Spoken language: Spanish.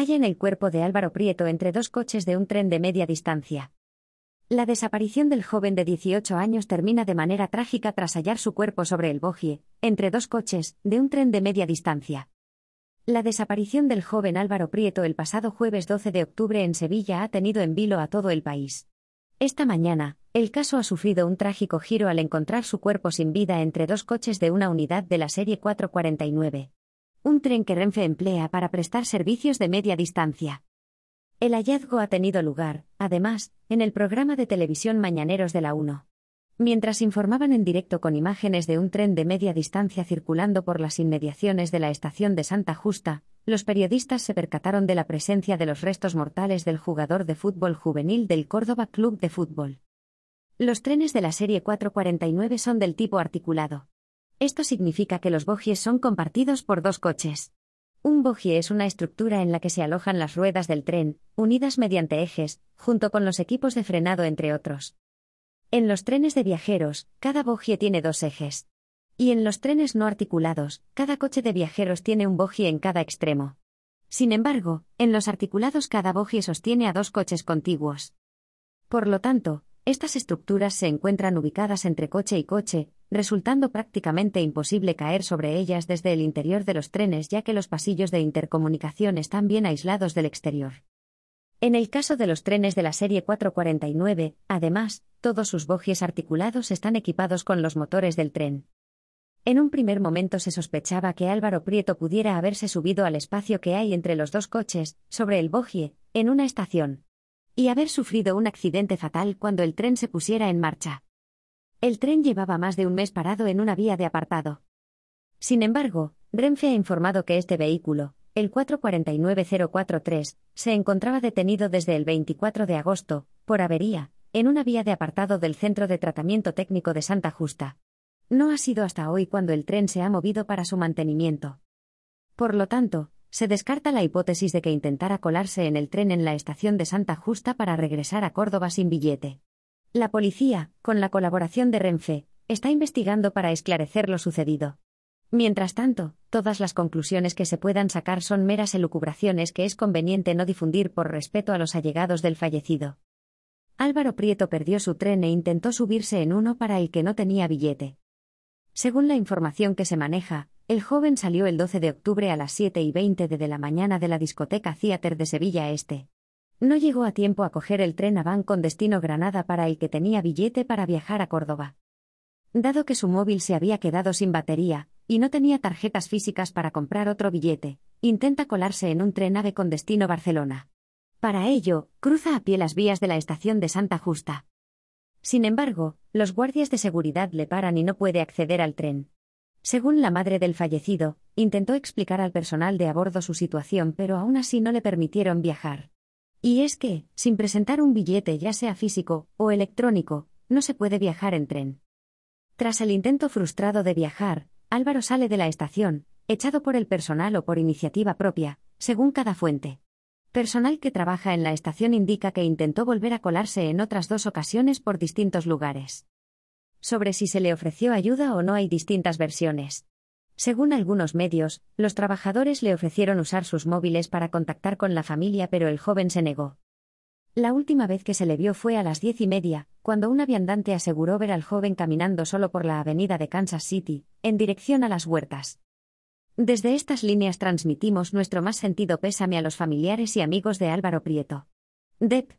Hallan el cuerpo de Álvaro Prieto entre dos coches de un tren de media distancia. La desaparición del joven de 18 años termina de manera trágica tras hallar su cuerpo sobre el bogie, entre dos coches, de un tren de media distancia. La desaparición del joven Álvaro Prieto el pasado jueves 12 de octubre en Sevilla ha tenido en vilo a todo el país. Esta mañana, el caso ha sufrido un trágico giro al encontrar su cuerpo sin vida entre dos coches de una unidad de la serie 449. Un tren que Renfe emplea para prestar servicios de media distancia. El hallazgo ha tenido lugar, además, en el programa de televisión Mañaneros de la 1. Mientras informaban en directo con imágenes de un tren de media distancia circulando por las inmediaciones de la estación de Santa Justa, los periodistas se percataron de la presencia de los restos mortales del jugador de fútbol juvenil del Córdoba Club de Fútbol. Los trenes de la serie 449 son del tipo articulado. Esto significa que los bogies son compartidos por dos coches. Un bogie es una estructura en la que se alojan las ruedas del tren, unidas mediante ejes, junto con los equipos de frenado entre otros. En los trenes de viajeros, cada bogie tiene dos ejes. Y en los trenes no articulados, cada coche de viajeros tiene un bogie en cada extremo. Sin embargo, en los articulados cada bogie sostiene a dos coches contiguos. Por lo tanto, estas estructuras se encuentran ubicadas entre coche y coche, resultando prácticamente imposible caer sobre ellas desde el interior de los trenes ya que los pasillos de intercomunicación están bien aislados del exterior. En el caso de los trenes de la serie 449, además, todos sus bogies articulados están equipados con los motores del tren. En un primer momento se sospechaba que Álvaro Prieto pudiera haberse subido al espacio que hay entre los dos coches, sobre el bogie, en una estación. Y haber sufrido un accidente fatal cuando el tren se pusiera en marcha. El tren llevaba más de un mes parado en una vía de apartado. Sin embargo, Renfe ha informado que este vehículo, el 449043, se encontraba detenido desde el 24 de agosto, por avería, en una vía de apartado del Centro de Tratamiento Técnico de Santa Justa. No ha sido hasta hoy cuando el tren se ha movido para su mantenimiento. Por lo tanto, se descarta la hipótesis de que intentara colarse en el tren en la estación de Santa Justa para regresar a Córdoba sin billete. La policía, con la colaboración de Renfe, está investigando para esclarecer lo sucedido. Mientras tanto, todas las conclusiones que se puedan sacar son meras elucubraciones que es conveniente no difundir por respeto a los allegados del fallecido. Álvaro Prieto perdió su tren e intentó subirse en uno para el que no tenía billete. Según la información que se maneja, el joven salió el 12 de octubre a las 7 y 20 de la mañana de la discoteca Theater de Sevilla Este. No llegó a tiempo a coger el tren a Van con destino Granada para el que tenía billete para viajar a Córdoba. Dado que su móvil se había quedado sin batería, y no tenía tarjetas físicas para comprar otro billete, intenta colarse en un tren AVE con destino Barcelona. Para ello, cruza a pie las vías de la estación de Santa Justa. Sin embargo, los guardias de seguridad le paran y no puede acceder al tren. Según la madre del fallecido, intentó explicar al personal de a bordo su situación, pero aún así no le permitieron viajar. Y es que, sin presentar un billete ya sea físico o electrónico, no se puede viajar en tren. Tras el intento frustrado de viajar, Álvaro sale de la estación, echado por el personal o por iniciativa propia, según cada fuente. Personal que trabaja en la estación indica que intentó volver a colarse en otras dos ocasiones por distintos lugares. Sobre si se le ofreció ayuda o no hay distintas versiones. Según algunos medios, los trabajadores le ofrecieron usar sus móviles para contactar con la familia, pero el joven se negó. La última vez que se le vio fue a las diez y media, cuando una viandante aseguró ver al joven caminando solo por la avenida de Kansas City, en dirección a las huertas. Desde estas líneas transmitimos nuestro más sentido pésame a los familiares y amigos de Álvaro Prieto. Dep,